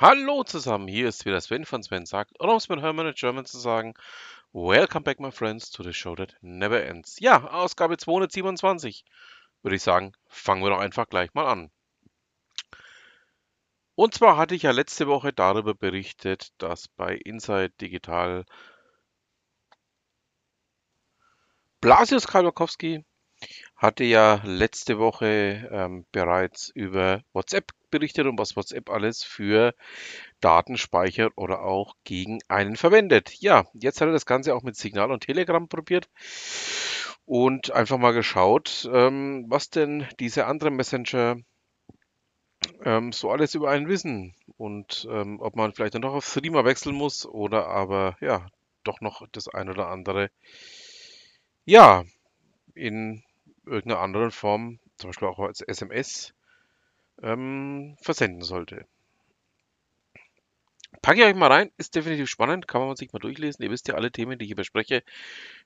Hallo zusammen, hier ist wieder Sven von Sven sagt, oder um es mit Hermann in German zu sagen, Welcome back my friends to the show that never ends. Ja, Ausgabe 227, würde ich sagen, fangen wir doch einfach gleich mal an. Und zwar hatte ich ja letzte Woche darüber berichtet, dass bei Inside Digital Blasius Kalmakowski hatte ja letzte Woche ähm, bereits über WhatsApp berichtet und was WhatsApp alles für Daten speichert oder auch gegen einen verwendet. Ja, jetzt hat er das Ganze auch mit Signal und Telegram probiert und einfach mal geschaut, ähm, was denn diese anderen Messenger ähm, so alles über einen wissen und ähm, ob man vielleicht dann noch auf Streamer wechseln muss oder aber ja, doch noch das ein oder andere ja, in irgendeiner anderen Form, zum Beispiel auch als SMS, ähm, versenden sollte. Packe ich euch mal rein, ist definitiv spannend, kann man sich mal durchlesen. Ihr wisst ja, alle Themen, die ich hier bespreche,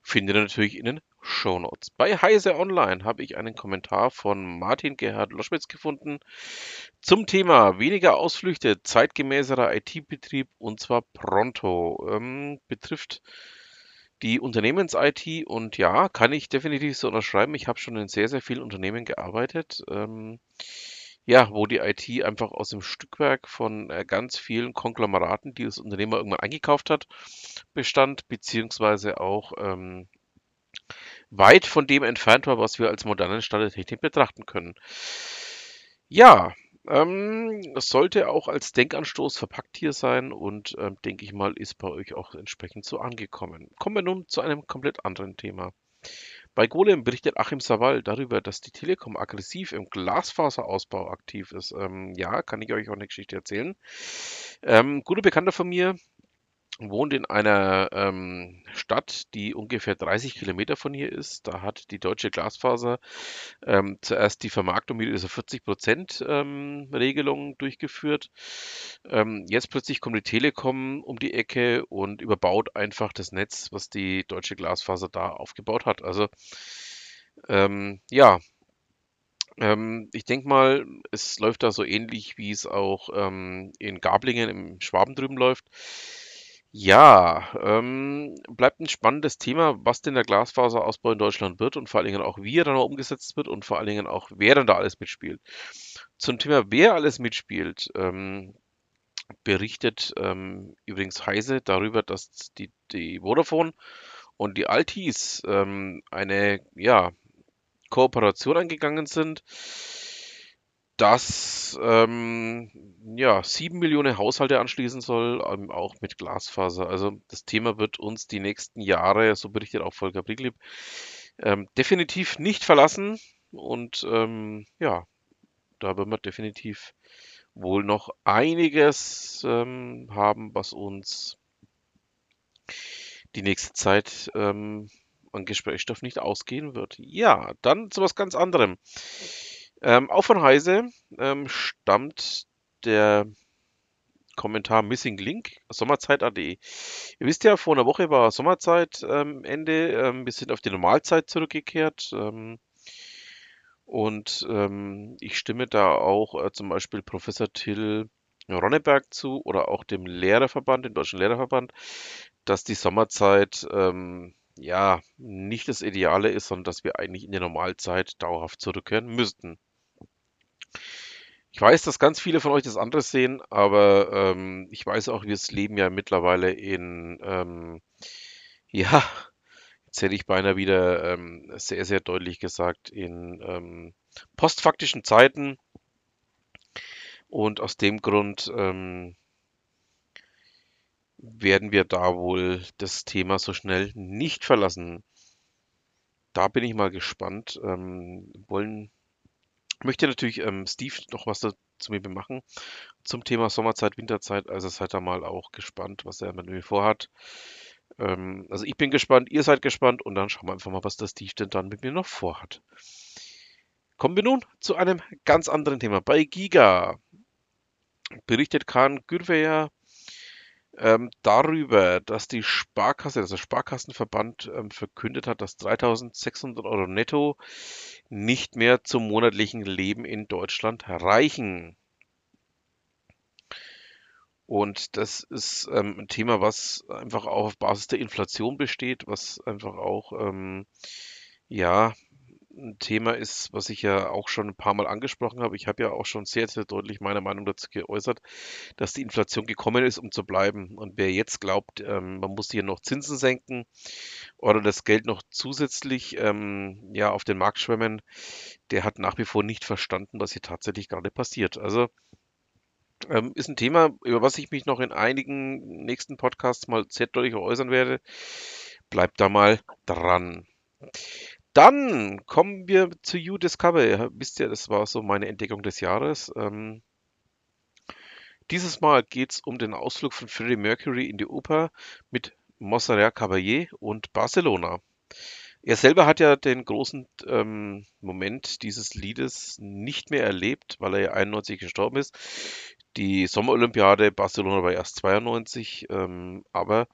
findet ihr natürlich in den Show Notes. Bei Heise Online habe ich einen Kommentar von Martin Gerhard Loschwitz gefunden zum Thema weniger Ausflüchte, zeitgemäßerer IT-Betrieb und zwar pronto. Ähm, betrifft die Unternehmens-IT und ja, kann ich definitiv so unterschreiben. Ich habe schon in sehr, sehr vielen Unternehmen gearbeitet. Ähm, ja, wo die IT einfach aus dem Stückwerk von äh, ganz vielen Konglomeraten, die das Unternehmer irgendwann eingekauft hat, bestand, beziehungsweise auch ähm, weit von dem entfernt war, was wir als modernen Stand der Technik betrachten können. Ja, ähm, sollte auch als Denkanstoß verpackt hier sein und ähm, denke ich mal, ist bei euch auch entsprechend so angekommen. Kommen wir nun zu einem komplett anderen Thema. Bei Golem berichtet Achim Sawal darüber, dass die Telekom aggressiv im Glasfaserausbau aktiv ist. Ähm, ja, kann ich euch auch eine Geschichte erzählen. Ähm, gute Bekannter von mir wohnt in einer ähm, Stadt, die ungefähr 30 Kilometer von hier ist. Da hat die deutsche Glasfaser ähm, zuerst die Vermarktung mit dieser 40% ähm, Regelung durchgeführt. Ähm, jetzt plötzlich kommt die Telekom um die Ecke und überbaut einfach das Netz, was die deutsche Glasfaser da aufgebaut hat. Also ähm, ja, ähm, ich denke mal, es läuft da so ähnlich, wie es auch ähm, in Gablingen im Schwaben drüben läuft. Ja, ähm, bleibt ein spannendes Thema, was denn der Glasfaserausbau in Deutschland wird und vor allen Dingen auch wie er dann noch umgesetzt wird und vor allen Dingen auch wer dann da alles mitspielt. Zum Thema wer alles mitspielt, ähm, berichtet ähm, übrigens Heise darüber, dass die, die Vodafone und die Altis ähm, eine ja, Kooperation eingegangen sind das ähm, ja, 7 Millionen Haushalte anschließen soll, ähm, auch mit Glasfaser. Also das Thema wird uns die nächsten Jahre, so berichtet auch Volker Briglieb, ähm, definitiv nicht verlassen. Und ähm, ja, da werden wir definitiv wohl noch einiges ähm, haben, was uns die nächste Zeit ähm, an Gesprächsstoff nicht ausgehen wird. Ja, dann zu was ganz anderem. Ähm, auch von Heise ähm, stammt der Kommentar Missing Link, Sommerzeit.de. Ihr wisst ja, vor einer Woche war Sommerzeit ähm, Ende. Ähm, wir sind auf die Normalzeit zurückgekehrt. Ähm, und ähm, ich stimme da auch äh, zum Beispiel Professor Till Ronneberg zu oder auch dem Lehrerverband, dem Deutschen Lehrerverband, dass die Sommerzeit ja nicht das Ideale ist, sondern dass wir eigentlich in die Normalzeit dauerhaft zurückkehren müssten. Ich weiß, dass ganz viele von euch das anders sehen, aber ähm, ich weiß auch, wir leben ja mittlerweile in, ähm, ja, jetzt hätte ich beinahe wieder ähm, sehr, sehr deutlich gesagt, in ähm, postfaktischen Zeiten. Und aus dem Grund ähm, werden wir da wohl das Thema so schnell nicht verlassen. Da bin ich mal gespannt. Ähm, wollen möchte natürlich ähm, Steve noch was zu mir machen zum Thema Sommerzeit, Winterzeit. Also seid da mal auch gespannt, was er mit mir vorhat. Ähm, also ich bin gespannt, ihr seid gespannt und dann schauen wir einfach mal, was der Steve denn dann mit mir noch vorhat. Kommen wir nun zu einem ganz anderen Thema. Bei Giga berichtet Kahn Gürweyer ähm, darüber, dass die Sparkasse, also der Sparkassenverband, ähm, verkündet hat, dass 3600 Euro netto nicht mehr zum monatlichen Leben in Deutschland reichen. Und das ist ähm, ein Thema, was einfach auch auf Basis der Inflation besteht, was einfach auch ähm, ja ein Thema ist, was ich ja auch schon ein paar Mal angesprochen habe. Ich habe ja auch schon sehr, sehr deutlich meine Meinung dazu geäußert, dass die Inflation gekommen ist, um zu bleiben. Und wer jetzt glaubt, ähm, man muss hier noch Zinsen senken oder das Geld noch zusätzlich ähm, ja, auf den Markt schwemmen, der hat nach wie vor nicht verstanden, was hier tatsächlich gerade passiert. Also ähm, ist ein Thema, über was ich mich noch in einigen nächsten Podcasts mal sehr deutlich äußern werde. Bleibt da mal dran. Dann kommen wir zu You Discover. Ihr wisst ja, das war so meine Entdeckung des Jahres. Ähm, dieses Mal geht es um den Ausflug von Freddie Mercury in die Oper mit Montserrat Caballé und Barcelona. Er selber hat ja den großen ähm, Moment dieses Liedes nicht mehr erlebt, weil er ja 91 gestorben ist. Die Sommerolympiade Barcelona war erst 92, ähm, aber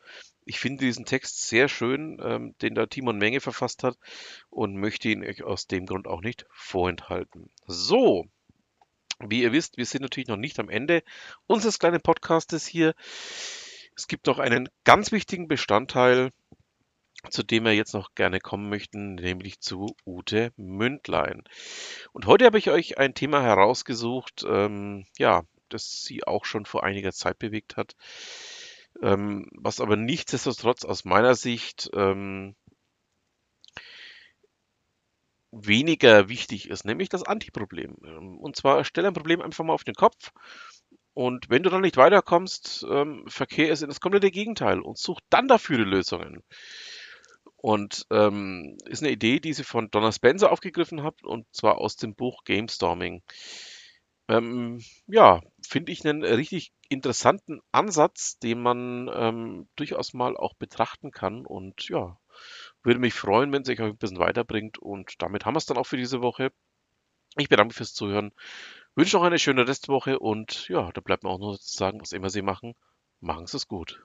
ich finde diesen Text sehr schön, ähm, den da Timon Menge verfasst hat und möchte ihn euch aus dem Grund auch nicht vorenthalten. So, wie ihr wisst, wir sind natürlich noch nicht am Ende unseres kleinen Podcastes hier. Es gibt noch einen ganz wichtigen Bestandteil, zu dem wir jetzt noch gerne kommen möchten, nämlich zu Ute Mündlein. Und heute habe ich euch ein Thema herausgesucht, ähm, ja, das sie auch schon vor einiger Zeit bewegt hat, ähm, was aber nichtsdestotrotz aus meiner Sicht ähm, weniger wichtig ist, nämlich das Antiproblem. Ähm, und zwar stell ein Problem einfach mal auf den Kopf und wenn du dann nicht weiterkommst, ähm, verkehr es in das komplette Gegenteil und such dann dafür die Lösungen. Und ähm, ist eine Idee, die sie von Donna Spencer aufgegriffen hat, und zwar aus dem Buch Gamestorming. Ähm, ja, finde ich einen richtig interessanten Ansatz, den man ähm, durchaus mal auch betrachten kann. Und ja, würde mich freuen, wenn es euch ein bisschen weiterbringt. Und damit haben wir es dann auch für diese Woche. Ich bedanke mich fürs Zuhören, wünsche noch eine schöne Restwoche und ja, da bleibt mir auch nur zu sagen, was immer Sie machen, machen Sie es gut.